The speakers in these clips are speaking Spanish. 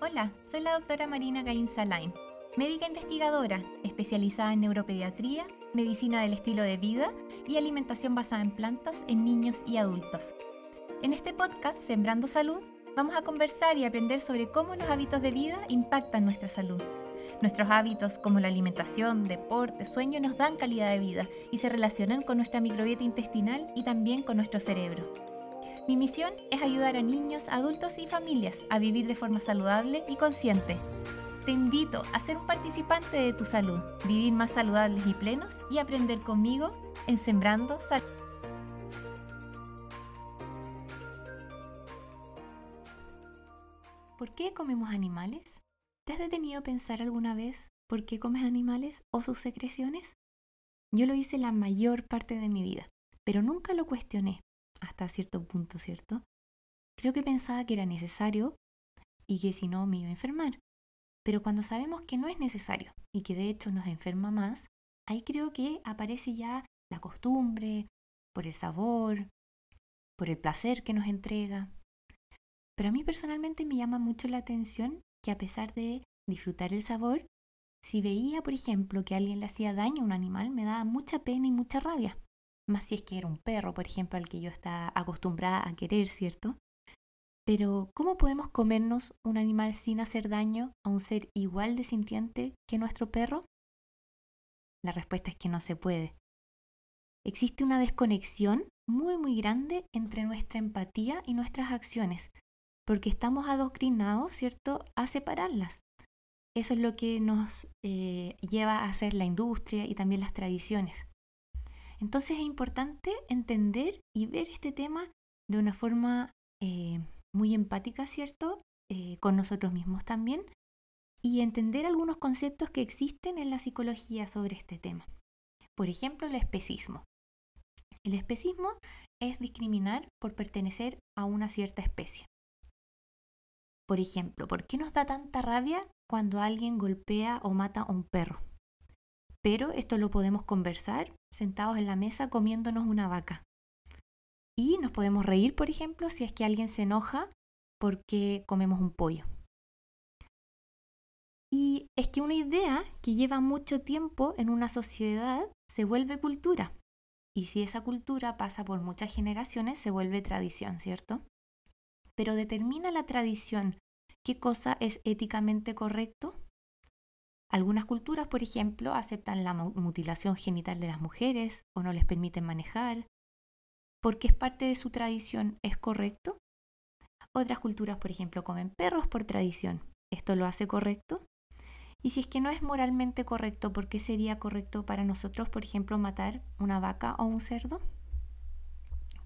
Hola, soy la doctora Marina Gain Salain, médica investigadora especializada en neuropediatría, medicina del estilo de vida y alimentación basada en plantas en niños y adultos. En este podcast, Sembrando Salud, vamos a conversar y aprender sobre cómo los hábitos de vida impactan nuestra salud. Nuestros hábitos como la alimentación, deporte, sueño nos dan calidad de vida y se relacionan con nuestra microbiota intestinal y también con nuestro cerebro. Mi misión es ayudar a niños, adultos y familias a vivir de forma saludable y consciente. Te invito a ser un participante de tu salud, vivir más saludables y plenos y aprender conmigo en Sembrando Salud. ¿Por qué comemos animales? ¿Te has detenido a pensar alguna vez por qué comes animales o sus secreciones? Yo lo hice la mayor parte de mi vida, pero nunca lo cuestioné hasta cierto punto, ¿cierto? Creo que pensaba que era necesario y que si no me iba a enfermar. Pero cuando sabemos que no es necesario y que de hecho nos enferma más, ahí creo que aparece ya la costumbre, por el sabor, por el placer que nos entrega. Pero a mí personalmente me llama mucho la atención que a pesar de disfrutar el sabor, si veía, por ejemplo, que alguien le hacía daño a un animal, me daba mucha pena y mucha rabia más si es que era un perro, por ejemplo, al que yo estaba acostumbrada a querer, ¿cierto? Pero, ¿cómo podemos comernos un animal sin hacer daño a un ser igual de sintiente que nuestro perro? La respuesta es que no se puede. Existe una desconexión muy, muy grande entre nuestra empatía y nuestras acciones, porque estamos adoctrinados, ¿cierto?, a separarlas. Eso es lo que nos eh, lleva a hacer la industria y también las tradiciones. Entonces es importante entender y ver este tema de una forma eh, muy empática, ¿cierto? Eh, con nosotros mismos también y entender algunos conceptos que existen en la psicología sobre este tema. Por ejemplo, el especismo. El especismo es discriminar por pertenecer a una cierta especie. Por ejemplo, ¿por qué nos da tanta rabia cuando alguien golpea o mata a un perro? Pero esto lo podemos conversar sentados en la mesa comiéndonos una vaca. Y nos podemos reír, por ejemplo, si es que alguien se enoja porque comemos un pollo. Y es que una idea que lleva mucho tiempo en una sociedad se vuelve cultura. Y si esa cultura pasa por muchas generaciones, se vuelve tradición, ¿cierto? Pero determina la tradición qué cosa es éticamente correcto algunas culturas, por ejemplo, aceptan la mutilación genital de las mujeres o no les permiten manejar, porque es parte de su tradición, ¿es correcto? Otras culturas, por ejemplo, comen perros por tradición. ¿Esto lo hace correcto? Y si es que no es moralmente correcto, ¿por qué sería correcto para nosotros, por ejemplo, matar una vaca o un cerdo?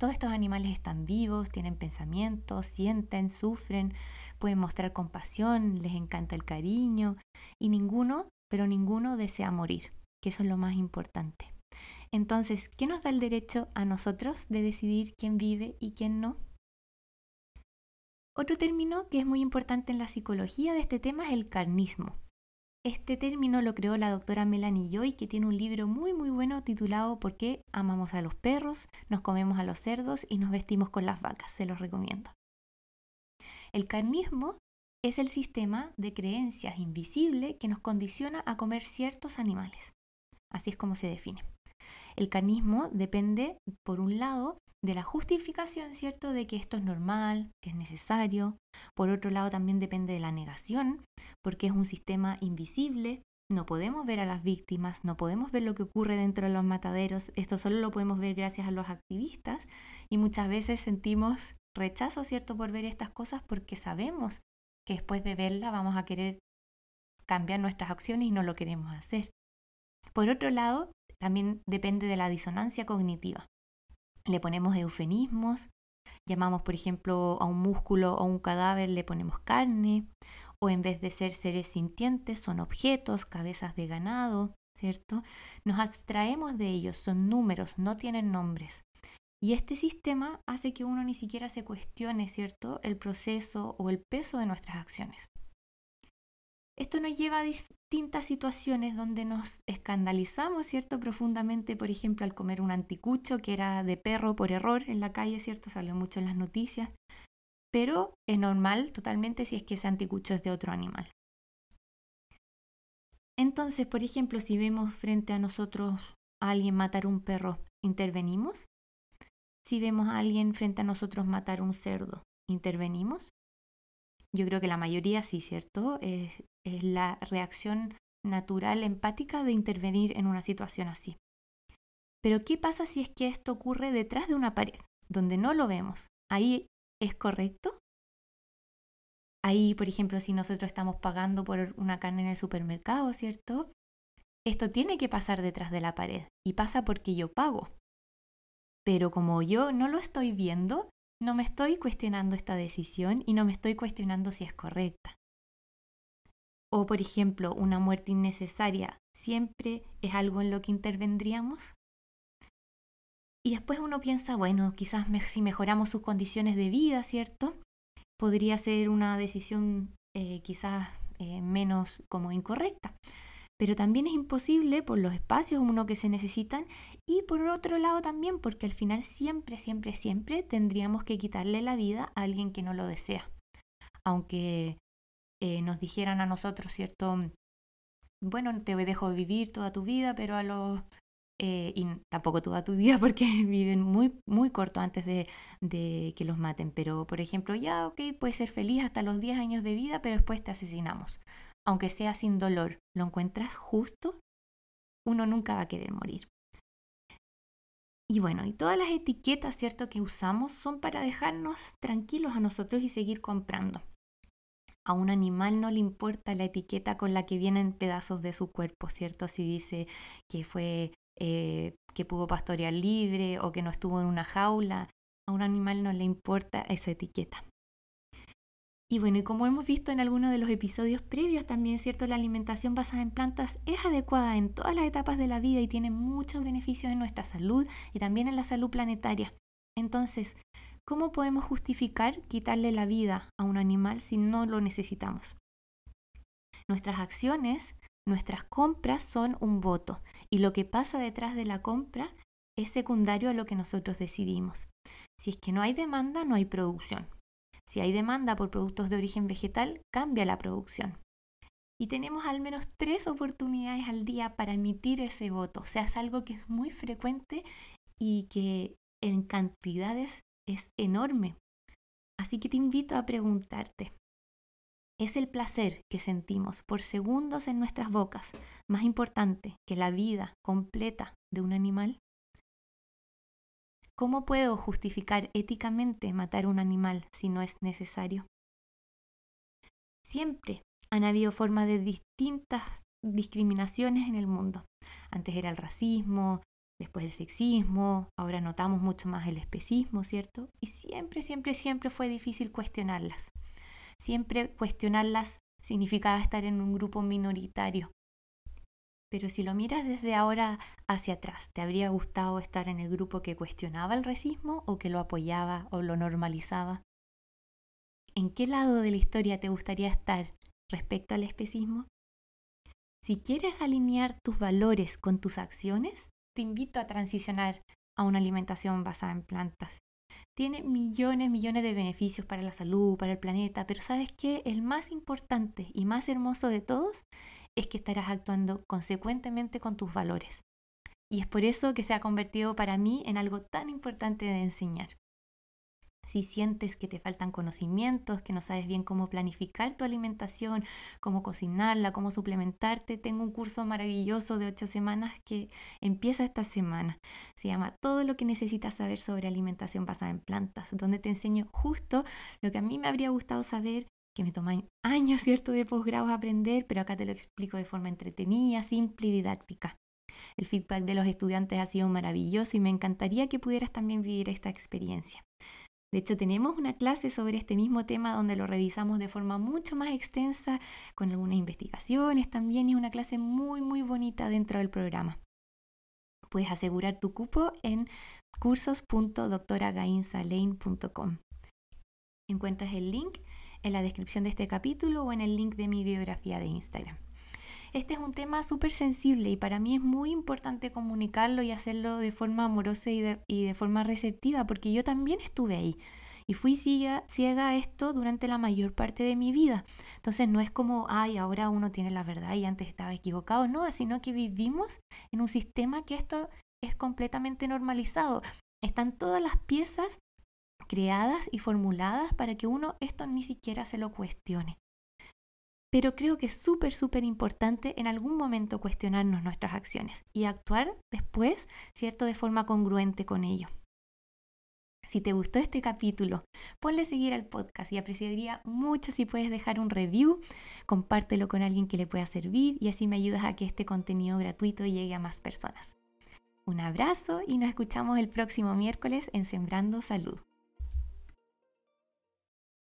Todos estos animales están vivos, tienen pensamientos, sienten, sufren, pueden mostrar compasión, les encanta el cariño y ninguno, pero ninguno desea morir, que eso es lo más importante. Entonces, ¿qué nos da el derecho a nosotros de decidir quién vive y quién no? Otro término que es muy importante en la psicología de este tema es el carnismo. Este término lo creó la doctora Melanie Joy, que tiene un libro muy muy bueno titulado ¿Por qué amamos a los perros, nos comemos a los cerdos y nos vestimos con las vacas? Se los recomiendo. El carnismo es el sistema de creencias invisible que nos condiciona a comer ciertos animales. Así es como se define. El carnismo depende, por un lado, de la justificación, ¿cierto?, de que esto es normal, que es necesario. Por otro lado, también depende de la negación, porque es un sistema invisible. No podemos ver a las víctimas, no podemos ver lo que ocurre dentro de los mataderos. Esto solo lo podemos ver gracias a los activistas y muchas veces sentimos rechazo, ¿cierto?, por ver estas cosas porque sabemos que después de verla vamos a querer cambiar nuestras acciones y no lo queremos hacer. Por otro lado, también depende de la disonancia cognitiva le ponemos eufemismos, llamamos por ejemplo a un músculo o un cadáver, le ponemos carne, o en vez de ser seres sintientes son objetos, cabezas de ganado, ¿cierto? Nos abstraemos de ellos, son números, no tienen nombres. Y este sistema hace que uno ni siquiera se cuestione, ¿cierto?, el proceso o el peso de nuestras acciones. Esto nos lleva a distintas situaciones donde nos escandalizamos, ¿cierto? Profundamente, por ejemplo, al comer un anticucho que era de perro por error en la calle, ¿cierto? Salió mucho en las noticias. pero es normal totalmente si es que ese anticucho es de otro animal. Entonces, por ejemplo, si vemos frente a nosotros a alguien matar un perro, ¿intervenimos? Si vemos a alguien frente a nosotros matar un cerdo, ¿intervenimos? Yo creo que la mayoría sí, ¿cierto? Es, la reacción natural, empática de intervenir en una situación así. Pero ¿qué pasa si es que esto ocurre detrás de una pared, donde no lo vemos? ¿Ahí es correcto? Ahí, por ejemplo, si nosotros estamos pagando por una carne en el supermercado, ¿cierto? Esto tiene que pasar detrás de la pared y pasa porque yo pago. Pero como yo no lo estoy viendo, no me estoy cuestionando esta decisión y no me estoy cuestionando si es correcta. O, por ejemplo, una muerte innecesaria siempre es algo en lo que intervendríamos. Y después uno piensa, bueno, quizás si mejoramos sus condiciones de vida, ¿cierto? Podría ser una decisión eh, quizás eh, menos como incorrecta. Pero también es imposible por los espacios uno que se necesitan y por otro lado también porque al final siempre, siempre, siempre tendríamos que quitarle la vida a alguien que no lo desea. Aunque eh, nos dijeran a nosotros, ¿cierto? Bueno, te dejo vivir toda tu vida, pero a los... Eh, y tampoco toda tu vida porque viven muy, muy corto antes de, de que los maten. Pero, por ejemplo, ya, ok, puedes ser feliz hasta los 10 años de vida, pero después te asesinamos. Aunque sea sin dolor, ¿lo encuentras justo? Uno nunca va a querer morir. Y bueno, y todas las etiquetas, ¿cierto?, que usamos son para dejarnos tranquilos a nosotros y seguir comprando. A un animal no le importa la etiqueta con la que vienen pedazos de su cuerpo, ¿cierto? Si dice que fue eh, que pudo pastorear libre o que no estuvo en una jaula, a un animal no le importa esa etiqueta. Y bueno, y como hemos visto en algunos de los episodios previos, también cierto, la alimentación basada en plantas es adecuada en todas las etapas de la vida y tiene muchos beneficios en nuestra salud y también en la salud planetaria. Entonces, ¿Cómo podemos justificar quitarle la vida a un animal si no lo necesitamos? Nuestras acciones, nuestras compras son un voto y lo que pasa detrás de la compra es secundario a lo que nosotros decidimos. Si es que no hay demanda, no hay producción. Si hay demanda por productos de origen vegetal, cambia la producción. Y tenemos al menos tres oportunidades al día para emitir ese voto. O sea, es algo que es muy frecuente y que en cantidades es enorme. Así que te invito a preguntarte, ¿es el placer que sentimos por segundos en nuestras bocas más importante que la vida completa de un animal? ¿Cómo puedo justificar éticamente matar un animal si no es necesario? Siempre han habido formas de distintas discriminaciones en el mundo. Antes era el racismo, después el sexismo, ahora notamos mucho más el especismo, ¿cierto? Y siempre, siempre, siempre fue difícil cuestionarlas. Siempre cuestionarlas significaba estar en un grupo minoritario. Pero si lo miras desde ahora hacia atrás, ¿te habría gustado estar en el grupo que cuestionaba el racismo o que lo apoyaba o lo normalizaba? ¿En qué lado de la historia te gustaría estar respecto al especismo? Si quieres alinear tus valores con tus acciones, te invito a transicionar a una alimentación basada en plantas. Tiene millones, millones de beneficios para la salud, para el planeta, pero ¿sabes qué? El más importante y más hermoso de todos es que estarás actuando consecuentemente con tus valores. Y es por eso que se ha convertido para mí en algo tan importante de enseñar si sientes que te faltan conocimientos, que no sabes bien cómo planificar tu alimentación, cómo cocinarla, cómo suplementarte, tengo un curso maravilloso de ocho semanas que empieza esta semana. Se llama Todo lo que necesitas saber sobre alimentación basada en plantas, donde te enseño justo lo que a mí me habría gustado saber que me toma años, ¿cierto?, de posgrado aprender, pero acá te lo explico de forma entretenida, simple y didáctica. El feedback de los estudiantes ha sido maravilloso y me encantaría que pudieras también vivir esta experiencia. De hecho, tenemos una clase sobre este mismo tema donde lo revisamos de forma mucho más extensa, con algunas investigaciones también, y una clase muy, muy bonita dentro del programa. Puedes asegurar tu cupo en cursos.doctoragainsalein.com. Encuentras el link en la descripción de este capítulo o en el link de mi biografía de Instagram. Este es un tema súper sensible y para mí es muy importante comunicarlo y hacerlo de forma amorosa y de, forma receptiva, porque yo también estuve ahí. Y fui ciega, ciega a esto durante la mayor parte de mi vida. Entonces no es como, ay, ahora uno tiene la verdad y antes estaba equivocado. No, sino que vivimos en un sistema que esto es completamente normalizado. Están todas las piezas creadas y formuladas para que uno esto ni siquiera se lo cuestione. Pero creo que es súper, súper importante en algún momento cuestionarnos nuestras acciones y actuar después, ¿cierto?, de forma congruente con ello. Si te gustó este capítulo, ponle seguir al podcast y apreciaría mucho si puedes dejar un review, compártelo con alguien que le pueda servir y así me ayudas a que este contenido gratuito llegue a más personas. Un abrazo y nos escuchamos el próximo miércoles en Sembrando Salud.